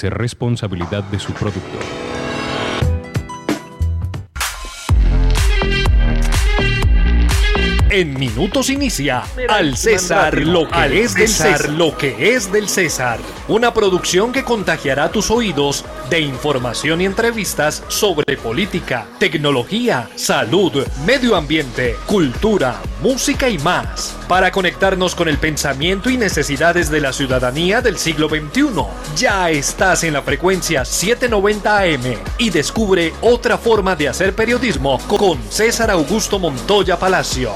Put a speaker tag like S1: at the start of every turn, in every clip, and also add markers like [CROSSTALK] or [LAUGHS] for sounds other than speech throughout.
S1: ser responsabilidad de su productor.
S2: En minutos inicia Al César lo que es del César, lo que es del César. Una producción que contagiará tus oídos de información y entrevistas sobre política, tecnología, salud, medio ambiente, cultura, música y más. Para conectarnos con el pensamiento y necesidades de la ciudadanía del siglo XXI. Ya estás en la frecuencia 790 AM y descubre otra forma de hacer periodismo con César Augusto Montoya Palacio.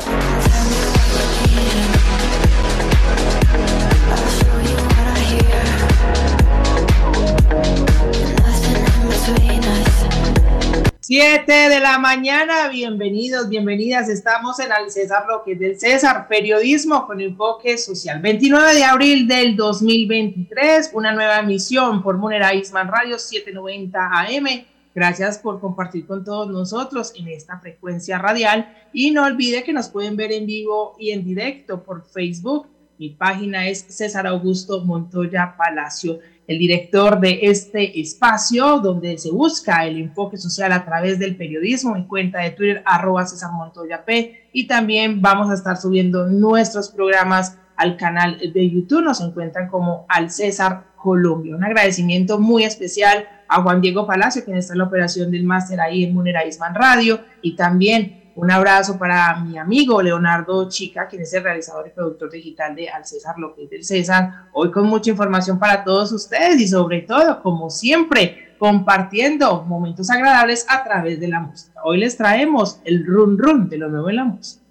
S3: Siete de la mañana, bienvenidos, bienvenidas. Estamos en Al César Lo que es del César, periodismo con enfoque social. 29 de abril del 2023, una nueva emisión por Munera Isman Radio 790 AM. Gracias por compartir con todos nosotros en esta frecuencia radial. Y no olvide que nos pueden ver en vivo y en directo por Facebook. Mi página es César Augusto Montoya Palacio el director de este espacio donde se busca el enfoque social a través del periodismo, en cuenta de Twitter arroba César Montoya P. Y también vamos a estar subiendo nuestros programas al canal de YouTube, nos encuentran como Al César Colombia. Un agradecimiento muy especial a Juan Diego Palacio, quien está en la operación del máster ahí en Munera Isman Radio y también un abrazo para mi amigo Leonardo Chica, quien es el realizador y productor digital de Al César López del César. Hoy con mucha información para todos ustedes y sobre todo, como siempre, compartiendo momentos agradables a través de la música. Hoy les traemos el run run de lo nuevo en la música.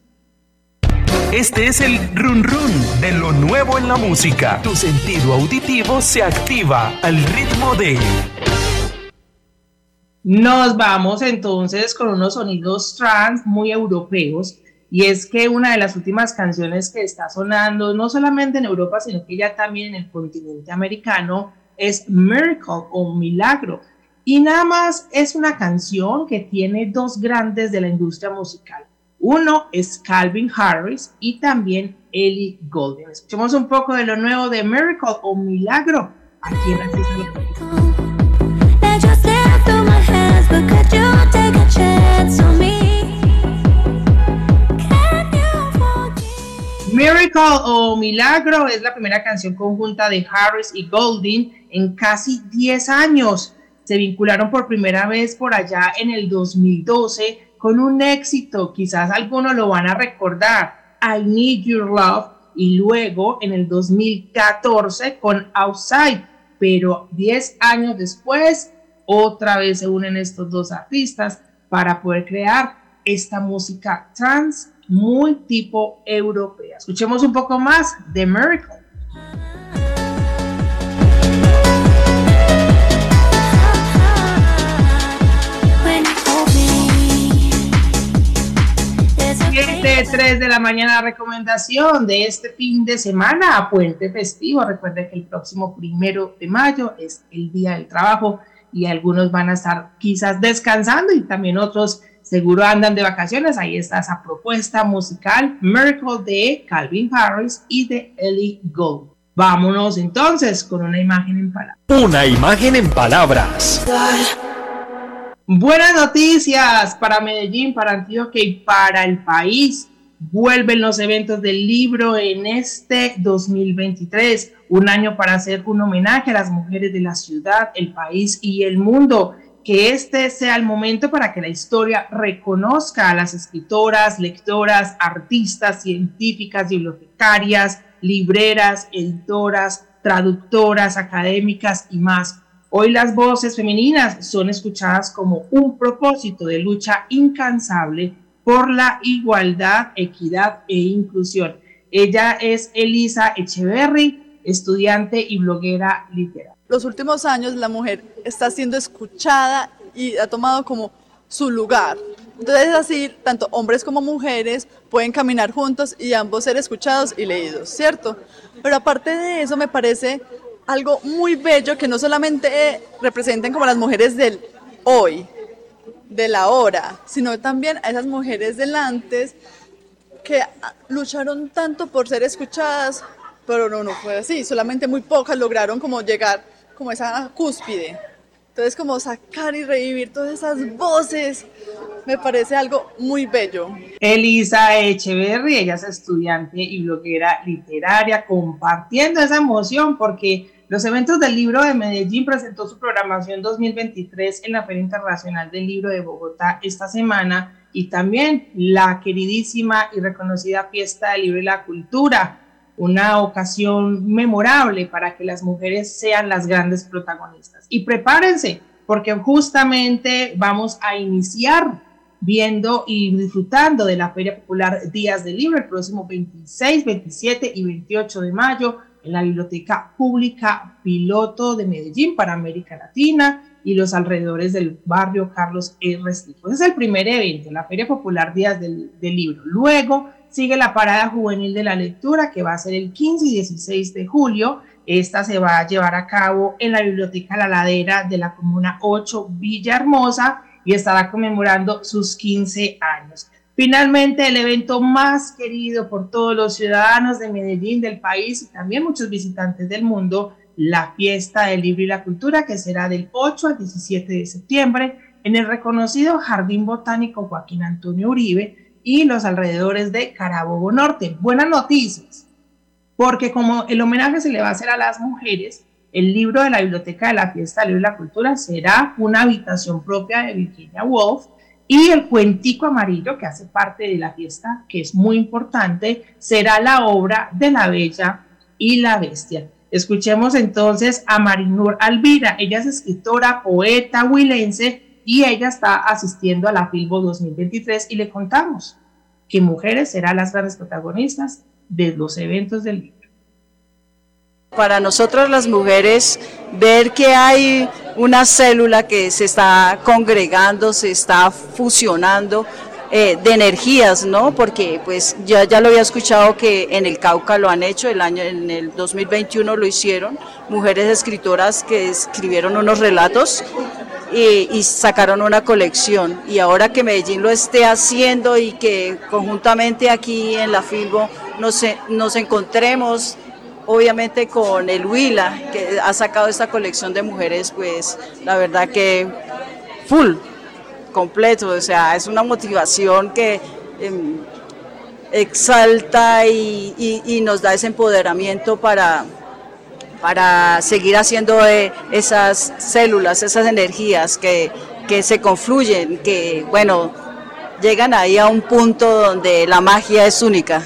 S2: Este es el run run de lo nuevo en la música. Tu sentido auditivo se activa al ritmo de
S3: nos vamos entonces con unos sonidos trans muy europeos y es que una de las últimas canciones que está sonando, no solamente en Europa, sino que ya también en el continente americano, es Miracle o Milagro. Y nada más es una canción que tiene dos grandes de la industria musical. Uno es Calvin Harris y también Ellie Golden. Escuchemos un poco de lo nuevo de Miracle o Milagro aquí en la Miracle o Milagro es la primera canción conjunta de Harris y Golding en casi 10 años. Se vincularon por primera vez por allá en el 2012 con un éxito, quizás algunos lo van a recordar, I Need Your Love, y luego en el 2014 con Outside, pero 10 años después otra vez se unen estos dos artistas para poder crear esta música trans muy tipo europea. Escuchemos un poco más de Miracle. Siete, 3 de la mañana, recomendación de este fin de semana, a Puente Festivo. Recuerde que el próximo primero de mayo es el Día del Trabajo y algunos van a estar quizás descansando y también otros seguro andan de vacaciones. Ahí está esa propuesta musical Miracle de Calvin Harris y de Ellie Gold. Vámonos entonces con una imagen en palabras.
S2: Una imagen en palabras.
S3: Buenas noticias para Medellín, para Antioquia y para el país. Vuelven los eventos del libro en este 2023 un año para hacer un homenaje a las mujeres de la ciudad, el país y el mundo. Que este sea el momento para que la historia reconozca a las escritoras, lectoras, artistas, científicas, bibliotecarias, libreras, editoras, traductoras, académicas y más. Hoy las voces femeninas son escuchadas como un propósito de lucha incansable por la igualdad, equidad e inclusión. Ella es Elisa Echeverry, estudiante y bloguera literal.
S4: Los últimos años la mujer está siendo escuchada y ha tomado como su lugar. Entonces es así, tanto hombres como mujeres pueden caminar juntos y ambos ser escuchados y leídos, ¿cierto? Pero aparte de eso me parece algo muy bello que no solamente representen como las mujeres del hoy, de la hora, sino también a esas mujeres del antes que lucharon tanto por ser escuchadas, pero no, no fue así, solamente muy pocas lograron como llegar como esa cúspide. Entonces, como sacar y revivir todas esas voces, me parece algo muy bello.
S3: Elisa Echeverry, ella es estudiante y bloguera literaria, compartiendo esa emoción porque los eventos del libro de Medellín presentó su programación 2023 en la Feria Internacional del Libro de Bogotá esta semana y también la queridísima y reconocida Fiesta del Libro y la Cultura, una ocasión memorable para que las mujeres sean las grandes protagonistas. Y prepárense, porque justamente vamos a iniciar viendo y disfrutando de la Feria Popular Días del Libro el próximo 26, 27 y 28 de mayo en la Biblioteca Pública Piloto de Medellín para América Latina y los alrededores del barrio Carlos R. Restrijo. Ese es el primer evento, la Feria Popular Días del, del Libro. Luego sigue la Parada Juvenil de la Lectura, que va a ser el 15 y 16 de julio. Esta se va a llevar a cabo en la Biblioteca La Ladera de la Comuna 8 Villahermosa y estará conmemorando sus 15 años. Finalmente, el evento más querido por todos los ciudadanos de Medellín, del país y también muchos visitantes del mundo, la fiesta del libro y la cultura, que será del 8 al 17 de septiembre en el reconocido Jardín Botánico Joaquín Antonio Uribe, y los alrededores de Carabobo Norte. Buenas noticias, porque como el homenaje se le va a hacer a las mujeres, el libro de la Biblioteca de la Fiesta del Libro y la Cultura será una habitación propia de Virginia Woolf y el cuentico amarillo que hace parte de la fiesta, que es muy importante, será la obra de la Bella y la Bestia. Escuchemos entonces a Marinur Alvira, ella es escritora, poeta huilense y ella está asistiendo a la Filbo 2023 y le contamos que mujeres serán las grandes protagonistas de los eventos del libro.
S5: Para nosotros las mujeres, ver que hay una célula que se está congregando, se está fusionando eh, de energías, ¿no? Porque pues ya, ya lo había escuchado que en el Cauca lo han hecho, el año, en el 2021 lo hicieron, mujeres escritoras que escribieron unos relatos y, sacaron una colección. Y ahora que Medellín lo esté haciendo y que conjuntamente aquí en la Filbo nos, nos encontremos obviamente con el Huila, que ha sacado esta colección de mujeres, pues la verdad que full, completo, o sea, es una motivación que em, exalta y nos da ese empoderamiento para, para seguir haciendo esas células, esas energías que, que se confluyen, que, bueno, llegan ahí a un punto donde la magia es única.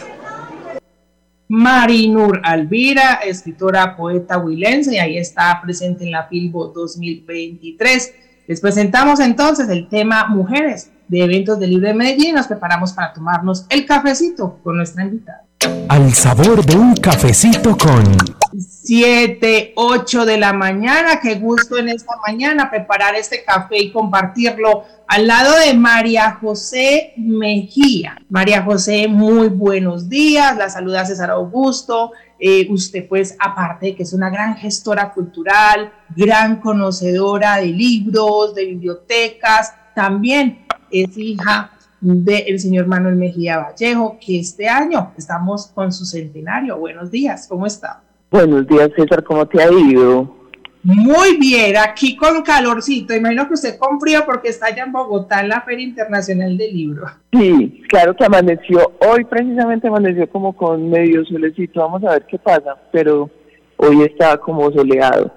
S3: Marinur Alvira, escritora, poeta huilense, y ahí está presente en la Filbo 2023. Les presentamos entonces el tema Mujeres de Eventos de Libre de Medellín. Nos preparamos para tomarnos el cafecito con nuestra invitada.
S1: Al sabor de un cafecito con
S3: 7, 8 de la mañana. Qué gusto en esta mañana preparar este café y compartirlo al lado de María José Mejía. María José, muy buenos días. La saluda César Augusto. Eh, usted pues aparte de que es una gran gestora cultural, gran conocedora de libros, de bibliotecas, también es hija del señor Manuel Mejía Vallejo, que este año estamos con su centenario. Buenos días, ¿cómo está?
S6: Buenos días, César, ¿cómo te ha ido?
S3: Muy bien, aquí con calorcito. Imagino que usted con frío porque está allá en Bogotá en la Feria Internacional del Libro.
S6: Sí, claro que amaneció. Hoy precisamente amaneció como con medio solecito. Vamos a ver qué pasa, pero hoy está como soleado.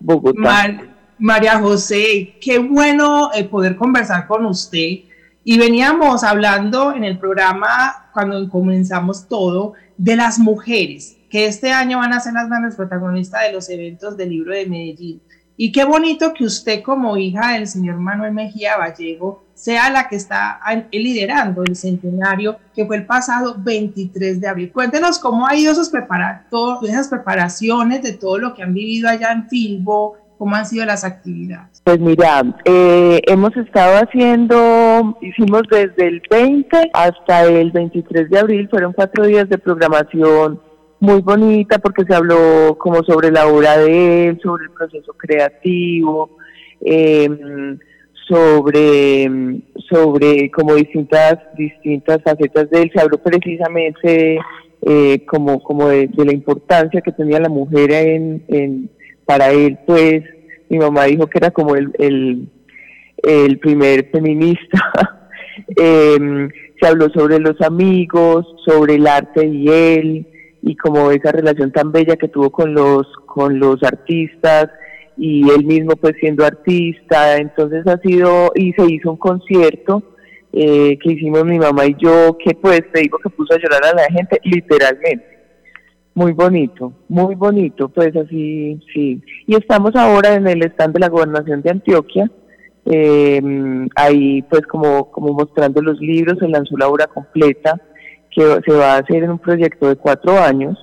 S6: Bogotá.
S3: María José, qué bueno eh, poder conversar con usted. Y veníamos hablando en el programa, cuando comenzamos todo, de las mujeres que este año van a ser las grandes protagonistas de los eventos del libro de Medellín. Y qué bonito que usted como hija del señor Manuel Mejía Vallejo sea la que está liderando el centenario que fue el pasado 23 de abril. Cuéntenos cómo ha ido esos esas preparaciones de todo lo que han vivido allá en Filbo, cómo han sido las actividades.
S6: Pues mira, eh, hemos estado haciendo, hicimos desde el 20 hasta el 23 de abril, fueron cuatro días de programación muy bonita porque se habló como sobre la obra de él, sobre el proceso creativo, em, sobre, sobre como distintas, distintas facetas de él. Se habló precisamente eh, como, como de, la importancia que tenía la mujer en, para él, pues, mi mamá dijo que era como el, el, primer feminista. [LAUGHS] Em, se habló sobre los amigos, sobre el arte y él, y como esa relación tan bella que tuvo con los, con los artistas, y él mismo pues siendo artista, entonces ha sido, y se hizo un concierto eh, que hicimos mi mamá y yo, que pues te digo que puso a llorar a la gente, literalmente. Muy bonito, muy bonito, pues así, sí. Y estamos ahora en el stand de la gobernación de Antioquia, eh, ahí pues como, como mostrando los libros, se lanzó la obra completa, que se va a hacer en un proyecto de cuatro años.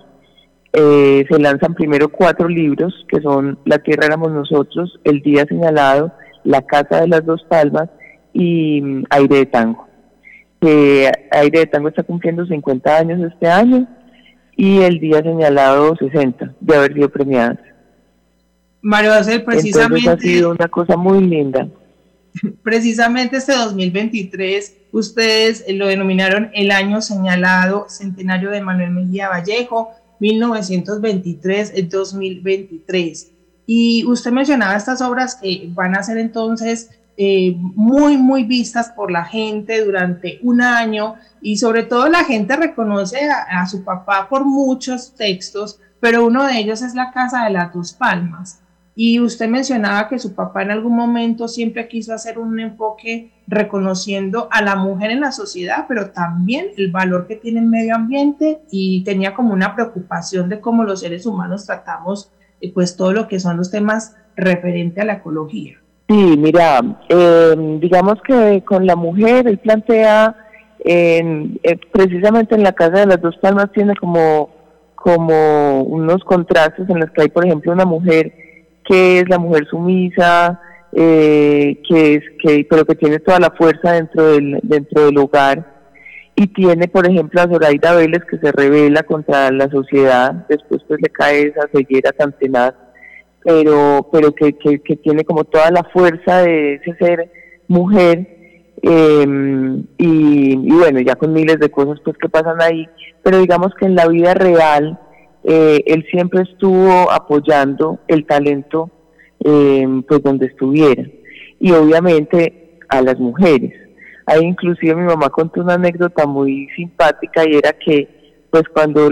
S6: Eh, se lanzan primero cuatro libros, que son La Tierra éramos nosotros, El Día Señalado, La Casa de las Dos Palmas y mm, Aire de Tango. Que Aire de Tango está cumpliendo 50 años este año y el día señalado 60 de haber sido premiada.
S3: Mario precisamente.
S6: Entonces ha sido una cosa muy linda. [LAUGHS]
S3: Precisamente este 2023, ustedes lo denominaron el año señalado centenario de Manuel Mejía Vallejo, 1923-2023. Y usted mencionaba estas obras que van a ser entonces eh, muy, muy vistas por la gente durante un año y sobre todo la gente reconoce a, su papá por muchos textos, pero uno de ellos es La Casa de las Dos Palmas. Y usted mencionaba que su papá en algún momento siempre quiso hacer un enfoque reconociendo a la mujer en la sociedad, pero también el valor que tiene el medio ambiente y tenía como una preocupación de cómo los seres humanos tratamos eh, pues todo lo que son los temas referente a la ecología.
S6: Sí, mira, em, digamos que con la mujer él plantea, eh, precisamente en la Casa de las Dos Palmas tiene como, como unos contrastes en los que hay, por ejemplo, una mujer que es la mujer sumisa, eh, que es que pero que tiene toda la fuerza dentro del dentro del hogar. Y tiene por ejemplo a Zoraida Vélez que se revela contra la sociedad después pues le cae esa ceguera tan tenaz pero, pero que, que, tiene como toda la fuerza de ese ser mujer em, y, bueno, ya con miles de cosas pues que pasan ahí, pero digamos que en la vida real eh, él siempre estuvo apoyando el talento em, pues donde estuviera y obviamente a las mujeres. Ahí inclusive mi mamá contó una anécdota muy simpática y era que pues cuando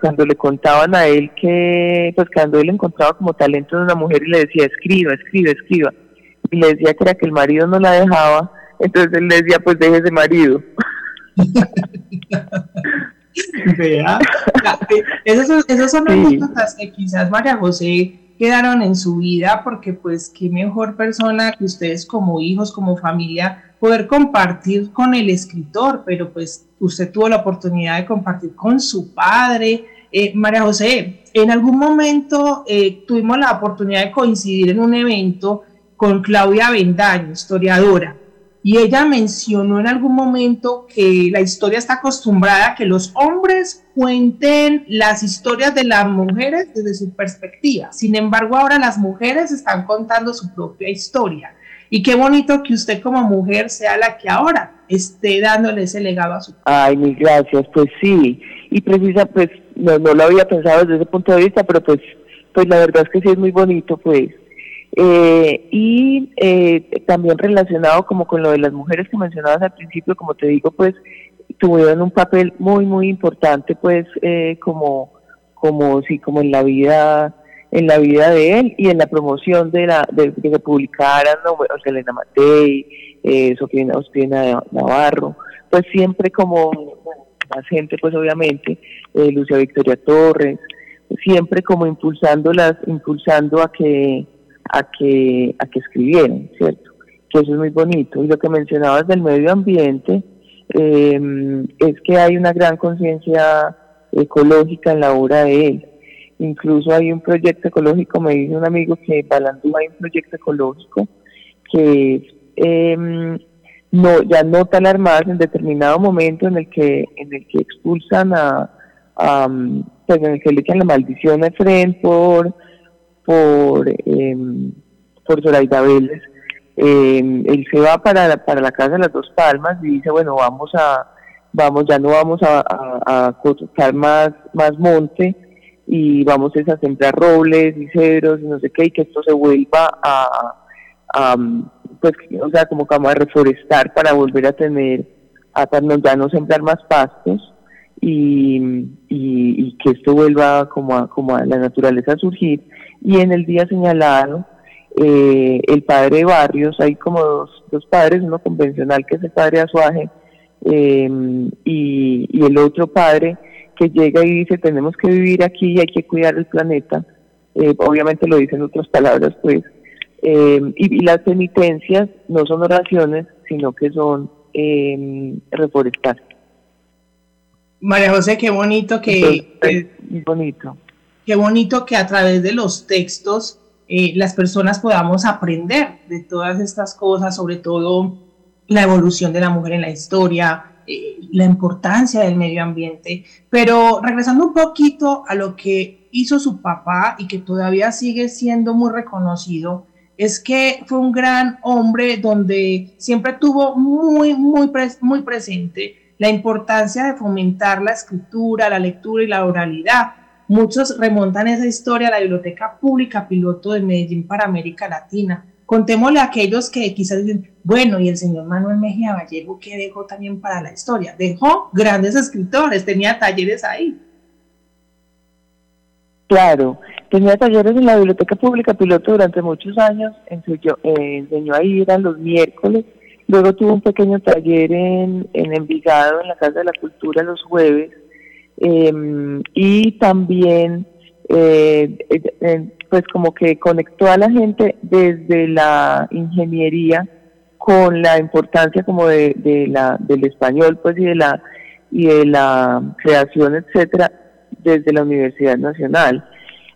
S6: cuando le contaban a él que pues cuando él encontraba como talento de una mujer y le decía escriba escriba escriba y le decía que era que el marido no la dejaba entonces él le decía pues deje ese marido [LAUGHS]
S3: Vea, eh, esas, esas son anécdotas que quizás María José quedaron en su vida porque pues qué mejor persona que ustedes como hijos, como familia poder compartir con el escritor, pero pues usted tuvo la oportunidad de compartir con su padre. Eh, María José, en algún momento eh, tuvimos la oportunidad de coincidir en un evento con Claudia Bendaño, historiadora, y ella mencionó en algún momento que la historia está acostumbrada a que los hombres cuenten las historias de las mujeres desde su perspectiva. Sin embargo, ahora las mujeres están contando su propia historia. Y qué bonito que usted como mujer sea la que ahora esté dándole ese legado a su
S6: Ay, mil gracias, pues sí. Y precisa, pues no, no lo había pensado desde ese punto de vista, pero pues, pues la verdad es que sí es muy bonito, pues. Eh, y eh, también relacionado como con lo de las mujeres que mencionabas al principio, como te digo, pues tuvieron un papel muy, muy importante, pues eh, como, como, sí, como en la vida en la vida de él y en la promoción de la de, que se publicaran ¿no? Elena Matei, eh, Sofía Ospina Navarro, pues siempre como más gente pues obviamente, eh, Lucia Victoria Torres, siempre como impulsándolas, impulsando a que a que a que escribieran, ¿cierto? Que eso es muy bonito. Y lo que mencionabas del medio ambiente eh, es que hay una gran conciencia ecológica en la obra de él Incluso hay un proyecto ecológico, me dice un amigo que en Balandú hay un proyecto ecológico que em, no, ya no tan armadas en determinado momento en el que, en el que expulsan a, pues en el que le echan la maldición a Efren por, por, eh, por Zoraida Vélez. Em, él se va para, para la casa de las dos palmas y dice, bueno, vamos a, vamos, ya no vamos a, a, a más, más monte, y vamos a sembrar robles y cedros y no sé qué, y que esto se vuelva a, pues, o sea, como a reforestar para volver a tener, a ya no sembrar más pastos y, y, que esto vuelva como a, como a la naturaleza a surgir. Y en el día señalado, eh, el padre Barrios, hay como dos, dos padres, uno convencional que es el padre Azuaje, eh, y, y el otro padre que llega y dice tenemos que vivir aquí y hay que cuidar el planeta, eh, obviamente lo dice en otras palabras, pues, eh, y, las penitencias no son oraciones, sino que son eh, reforestar.
S3: María José, qué bonito que...
S6: bonito.
S3: Qué bonito que a través de los textos las personas podamos aprender de todas estas cosas, sobre todo la evolución de la mujer en la historia, la importancia del medio ambiente. Pero regresando un poquito a lo que hizo su papá y que todavía sigue siendo muy reconocido, es que fue un gran hombre donde siempre tuvo muy, muy, muy presente la importancia de fomentar la escritura, la lectura y la oralidad. Muchos remontan esa historia a la Biblioteca Pública Piloto de Medellín para América Latina Contémosle a aquellos que quizás dicen, bueno, y el señor Manuel Mejía Vallejo, ¿qué dejó también para la historia? Dejó grandes escritores, tenía talleres ahí.
S6: Claro, tenía talleres en la Biblioteca Pública Piloto durante muchos años, enseñó, eh, enseñó ahí, eran los miércoles, luego tuvo un pequeño taller en, en Envigado, en la Casa de la Cultura, los jueves, em, y también eh, pues como que conectó a la gente desde la ingeniería con la importancia como de, de la del español pues y de la y de la creación etcétera desde la Universidad Nacional.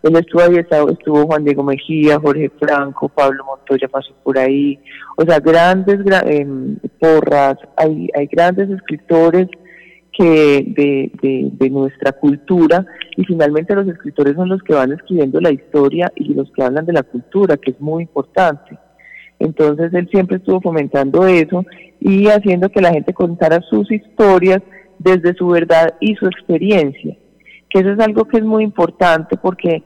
S6: Él estuvo ahí estuvo Juan Diego Mejía Jorge Franco Pablo Montoya pasó por ahí. O sea grandes em, porras hay hay grandes escritores que de, de, nuestra cultura y finalmente los escritores son los que van escribiendo la historia y los que hablan de la cultura, que es muy importante. Entonces él siempre estuvo fomentando eso y haciendo que la gente contara sus historias desde su verdad y su experiencia, que eso es algo que es muy importante porque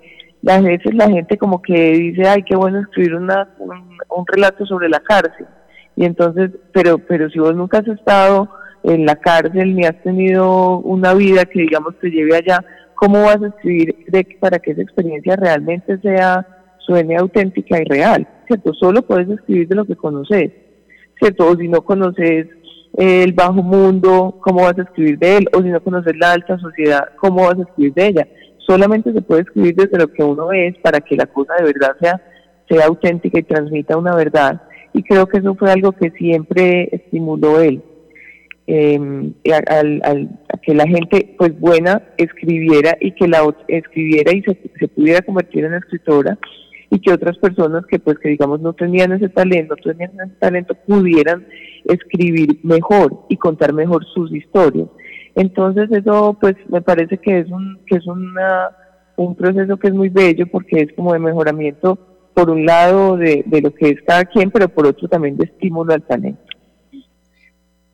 S6: a veces la gente como que dice, ay, qué bueno escribir una, un, un relato sobre la cárcel. Y entonces, pero, pero si vos nunca has estado en la cárcel ni has tenido una vida que digamos te lleve allá, ¿cómo vas a escribir para que esa experiencia realmente sea, suene auténtica y real? ¿Cierto? Solo puedes escribir de lo que conoces, ¿cierto? O si no conoces el bajo mundo, ¿cómo vas a escribir de él? O si no conoces la alta sociedad, ¿cómo vas a escribir de ella? Solamente se puede escribir desde lo que uno es para que la cosa de verdad sea, sea auténtica y transmita una verdad. Y creo que eso fue algo que siempre estimuló él eh, al, a que la gente pues buena escribiera y que la escribiera y se, se, pudiera convertir en escritora y que otras personas que pues que digamos no tenían ese talento, no tenían ese talento pudieran escribir mejor y contar mejor sus historias. Entonces eso pues me parece que es un que es una, un proceso que es muy bello porque es como de mejoramiento por un lado de, de lo que es cada quien, pero por otro también de estímulo al talento.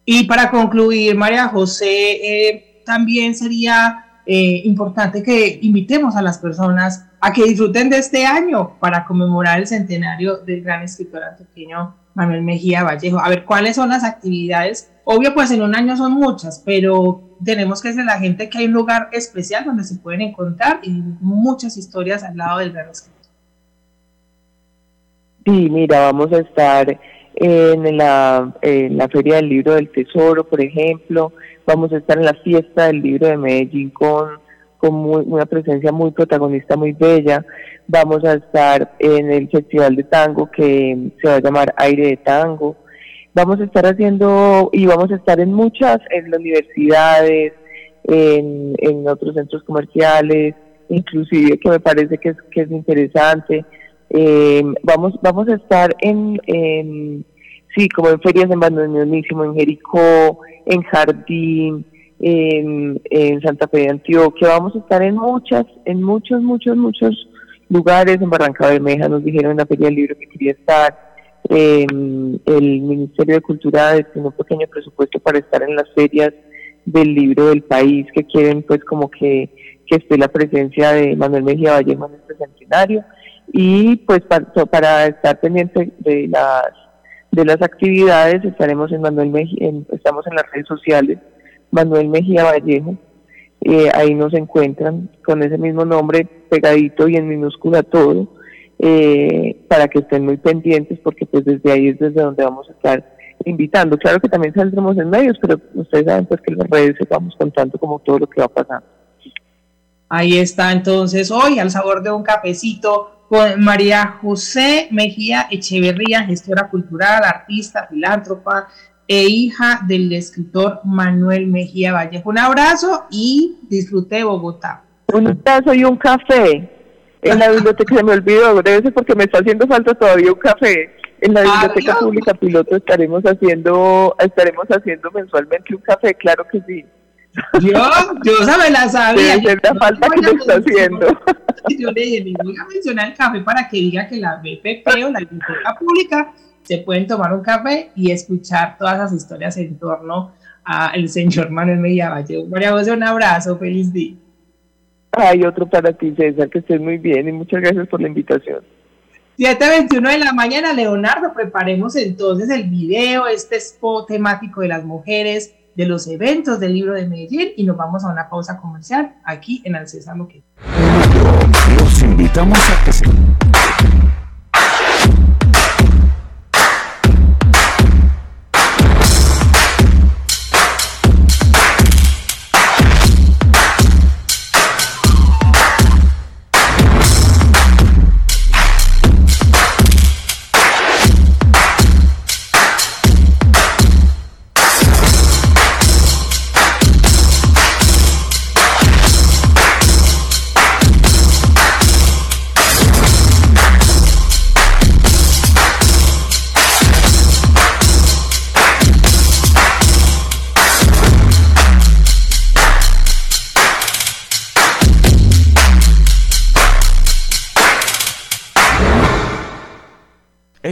S3: Y para concluir, María José, eh, también sería eh, importante que invitemos a las personas a que disfruten de este año para conmemorar el centenario del gran escritor antioqueño Manuel Mejía Vallejo. A ver, ¿cuáles son las actividades? Obvio, pues en un año son muchas, pero tenemos que decirle a la gente que hay un lugar especial donde se pueden encontrar y muchas historias al lado del gran escritor.
S6: Sí, mira, vamos a estar en la, la Feria del Libro del Tesoro, por ejemplo. Vamos a estar en la fiesta del libro de Medellín con, con una presencia muy protagonista, muy bella. Vamos a estar en el Festival de Tango que se va a llamar Aire de Tango. Vamos a estar haciendo y vamos a estar en muchas, en las universidades, en, en otros centros comerciales, inclusive que me parece que es, que es interesante eh, vamos, vamos a estar en, sí, como en ferias en Bandoneonísimo, en Jericó, en Jardín, en, Santa Fe de Antioquia. Vamos a estar en muchas, en muchos, muchos, muchos lugares. En Barranca Bermeja nos dijeron en la Feria del Libro que quería estar. el Ministerio de Cultura destinó un pequeño presupuesto para estar en las ferias del libro del país que quieren pues como que que esté la presencia de Manuel Mejía Vallejo en este centenario y pues para, estar pendiente de las de las actividades estaremos en Manuel Mejía, estamos en las redes sociales Manuel Mejía Vallejo eh, ahí nos encuentran con ese mismo nombre pegadito y en minúscula todo eh, para que estén muy pendientes porque pues desde ahí es desde donde vamos a estar invitando. Claro que también saldremos en medios, pero ustedes saben pues que en las redes vamos contando como todo lo que va pasando.
S3: Ahí está entonces hoy al sabor de un cafecito con María José Mejía Echeverría, gestora cultural, artista, filántropa e hija del escritor Manuel Mejía Vallejo. Un abrazo y disfrute Bogotá.
S6: Un abrazo y un café. En la [LAUGHS] biblioteca se me olvidó, debe ser porque me está haciendo falta todavía un café. En la biblioteca pública piloto estaremos haciendo, estaremos haciendo mensualmente un café, claro que sí.
S3: Yo, yo me la sabía.
S6: Debe la falta que está haciendo.
S3: Yo le dije, me voy a mencionar el café para que diga que la BPP o la biblioteca pública se pueden tomar un café y escuchar todas las historias en torno al señor Manuel Mejía Valle. María José, un abrazo, feliz día.
S6: Hay otro para ti, César, que estés muy bien y muchas gracias por la invitación.
S3: 7.21 de la mañana, Leonardo, preparemos entonces el video, este spot temático de las mujeres, de los eventos del libro de Medellín y nos vamos a una pausa comercial aquí en Alcésar que
S1: Los invitamos a que se...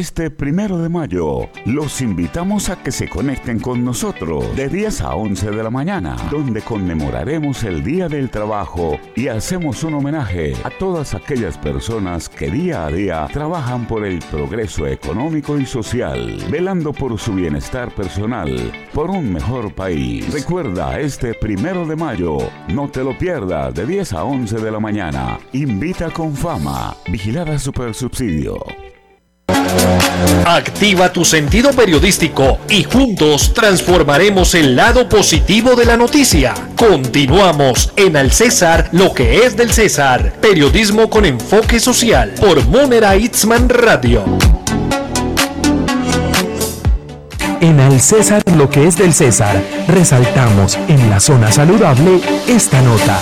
S1: Este primero de mayo los invitamos a que se conecten con nosotros de 10 a 11 de la mañana, donde conmemoraremos el Día del Trabajo y hacemos un homenaje a todas aquellas personas que día a día trabajan por el progreso económico y social, velando por su bienestar personal, por un mejor país. Recuerda, este primero de mayo, no te lo pierdas de 10 a 11 de la mañana. Invita con fama, vigilada super subsidio.
S2: Activa tu sentido periodístico y juntos transformaremos el lado positivo de la noticia. Continuamos en Al César, lo que es del César. Periodismo con enfoque social por Monera Itzman Radio.
S1: En Al César, lo que es del César, resaltamos en la zona saludable esta nota.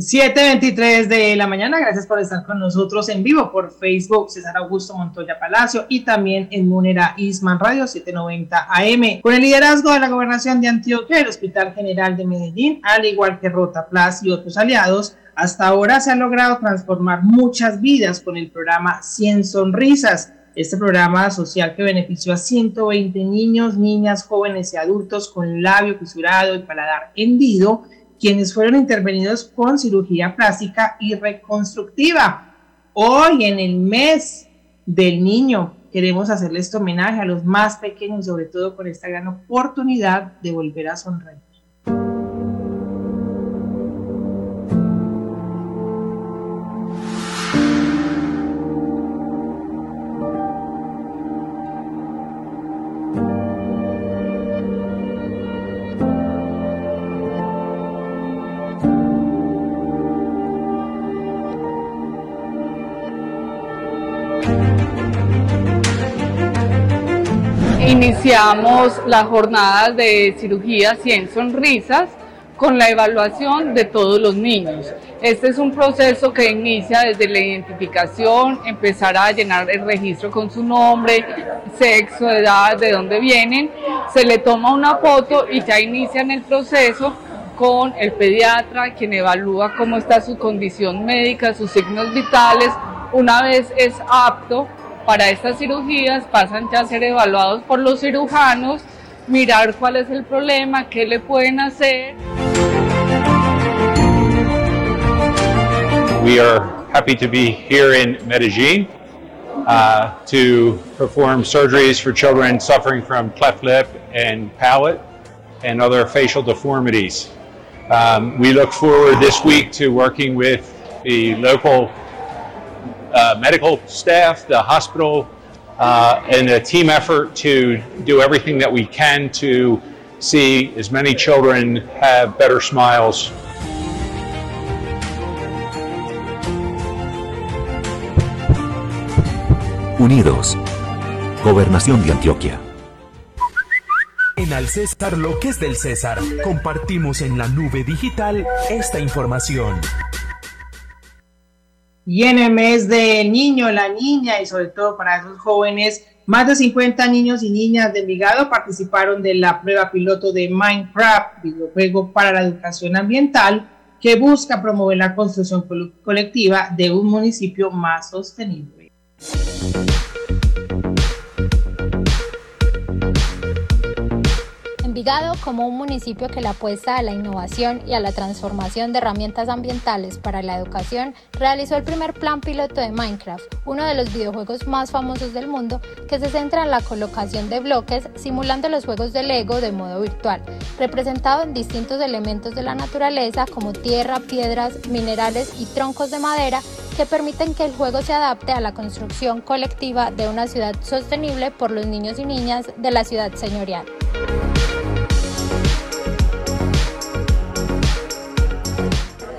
S3: 7.23 de la mañana, gracias por estar con nosotros en vivo por Facebook, César Augusto Montoya Palacio y también en Munera Isman Radio 790 AM. Con el liderazgo de la gobernación de Antioquia, el Hospital General de Medellín, al igual que Rotaplas y otros aliados, hasta ahora se ha logrado transformar muchas vidas con el programa 100 Sonrisas. Este programa social que benefició a 120 niños, niñas, jóvenes y adultos con labio fisurado y paladar hendido quienes fueron intervenidos con cirugía plástica y reconstructiva. Hoy, en el mes del niño, queremos hacerle este homenaje a los más pequeños, sobre todo con esta gran oportunidad de volver a sonreír.
S7: Iniciamos las jornadas de cirugía 100 sonrisas con la evaluación de todos los niños. Este es un proceso que inicia desde la identificación, empezar a llenar el registro con su nombre, sexo, edad, de dónde vienen, se le toma una foto y ya inician el proceso con el pediatra, quien evalúa cómo está su condición médica, sus signos vitales. Una vez es apto, para estas cirugías pasan ya a ser evaluados por los cirujanos, mirar cuál es el problema, qué le pueden hacer.
S8: we are happy to be here in Medellin uh, to perform surgeries for children suffering from cleft lip and palate and other facial deformities. Um, we look forward this week to working with the local uh, medical staff, the hospital, uh, and a team effort to do everything that we can to see as many children have better smiles
S9: Unidos. Gobernación de Antioquia.
S10: En Al César lo que es del César, compartimos en la nube digital esta información.
S3: Y en el mes del niño, la niña y sobre todo para esos jóvenes, más de 50 niños y niñas de Envigado participaron de la prueba piloto de Minecraft, videojuego para la educación ambiental, que busca promover la construcción colectiva de un municipio más sostenible.
S11: Envigado, como un municipio que le apuesta a la innovación y a la transformación de herramientas ambientales para la educación, realizó el primer plan piloto de Minecraft, uno de los videojuegos más famosos del mundo que se centra en la colocación de bloques simulando los juegos de Lego de modo virtual, representado en distintos elementos de la naturaleza como tierra, piedras, minerales y troncos de madera que permiten que el juego se adapte a la construcción colectiva de una ciudad sostenible por los niños y niñas de la ciudad señorial.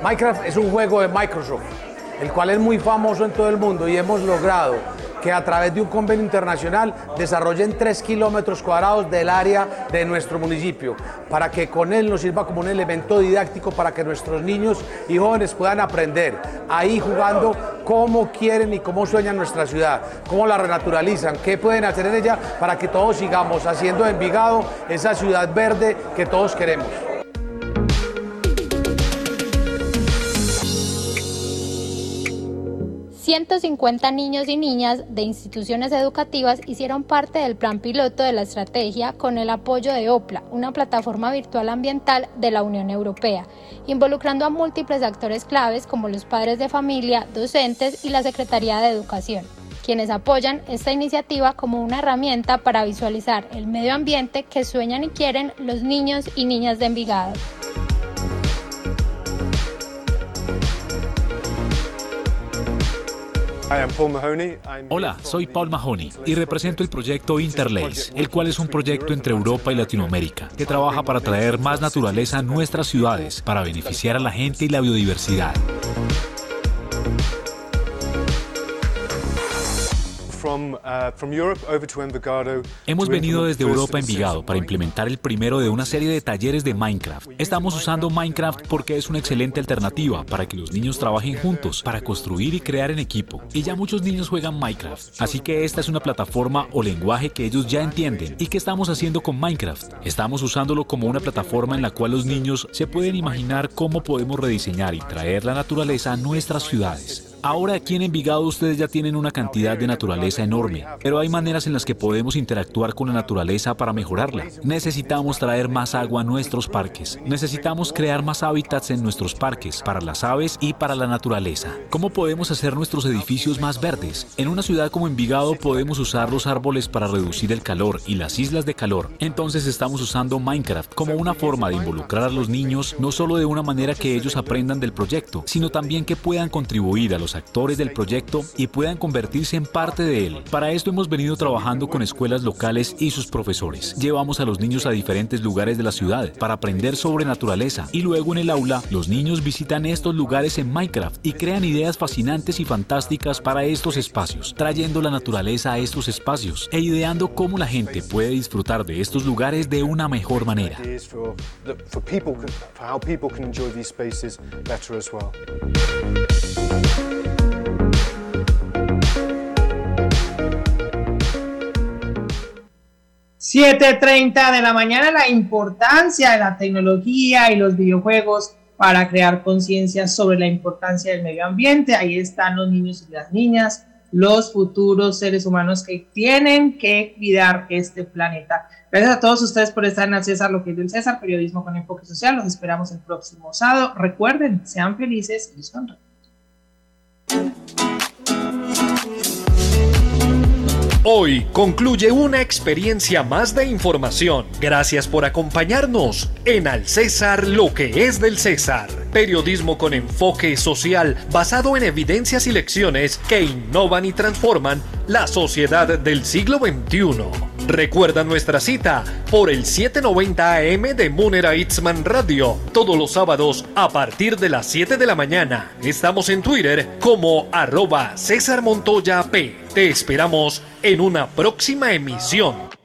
S12: Minecraft es un juego de Microsoft, el cual es muy famoso en todo el mundo y hemos logrado que a través de un convenio internacional desarrollen 3 kilómetros cuadrados del área de nuestro municipio, para que con él nos sirva como un elemento didáctico para que nuestros niños y jóvenes puedan aprender ahí jugando cómo quieren y cómo sueñan nuestra ciudad, cómo la renaturalizan, qué pueden hacer en ella para que todos sigamos haciendo de Envigado esa ciudad verde que todos queremos.
S11: 150 niños y niñas de instituciones educativas hicieron parte del plan piloto de la estrategia con el apoyo de OPLA, una plataforma virtual ambiental de la Unión Europea, involucrando a múltiples actores claves como los padres de familia, docentes y la Secretaría de Educación quienes apoyan esta iniciativa como una herramienta para visualizar el medio ambiente que sueñan y quieren los niños y niñas de Envigado.
S13: Hola, soy Paul Mahoney y represento el proyecto Interlace, el cual es un proyecto entre Europa y Latinoamérica que trabaja para traer más naturaleza a nuestras ciudades para beneficiar a la gente y la biodiversidad. Hemos venido desde Europa a Envigado para implementar el primero de una serie de talleres de Minecraft. Estamos usando Minecraft porque es una excelente alternativa para que los niños trabajen juntos, para construir y crear en equipo. Y ya muchos niños juegan Minecraft, así que esta es una plataforma o lenguaje que ellos ya entienden. ¿Y qué estamos haciendo con Minecraft? Estamos usándolo como una plataforma en la cual los niños se pueden imaginar cómo podemos rediseñar y traer la naturaleza a nuestras ciudades. Ahora aquí en Envigado ustedes ya tienen una cantidad de naturaleza enorme, pero hay maneras en las que podemos interactuar con la naturaleza para mejorarla. Necesitamos traer más agua a nuestros parques. Necesitamos crear más hábitats en nuestros parques para las aves y para la naturaleza. ¿Cómo podemos hacer nuestros edificios más verdes? En una ciudad como Envigado podemos usar los árboles para reducir el calor y las islas de calor. Entonces estamos usando Minecraft como una forma de involucrar a los niños no solo de una manera que ellos aprendan del proyecto, sino también que puedan contribuir a los actores del proyecto y puedan convertirse en parte de él. Para esto hemos venido trabajando con escuelas locales y sus profesores. Llevamos a los niños a diferentes lugares de la ciudad para aprender sobre naturaleza y luego en el aula los niños visitan estos lugares en Minecraft y crean ideas fascinantes y fantásticas para estos espacios, trayendo la naturaleza a estos espacios e ideando cómo la gente puede disfrutar de estos lugares de una mejor manera.
S3: 7.30 de la mañana, la importancia de la tecnología y los videojuegos para crear conciencia sobre la importancia del medio ambiente. Ahí están los niños y las niñas, los futuros seres humanos que tienen que cuidar este planeta. Gracias a todos ustedes por estar en el César, lo que es del César, periodismo con enfoque social. Los esperamos el próximo sábado. Recuerden, sean felices y sonríen.
S2: Hoy concluye una experiencia más de información. Gracias por acompañarnos en Al César lo que es del César. Periodismo con enfoque social basado en evidencias y lecciones que innovan y transforman la sociedad del siglo XXI. Recuerda nuestra cita por el 790 AM de Munera Itzman Radio todos los sábados a partir de las 7 de la mañana. Estamos en Twitter como arroba César Montoya P. Te esperamos en una próxima emisión.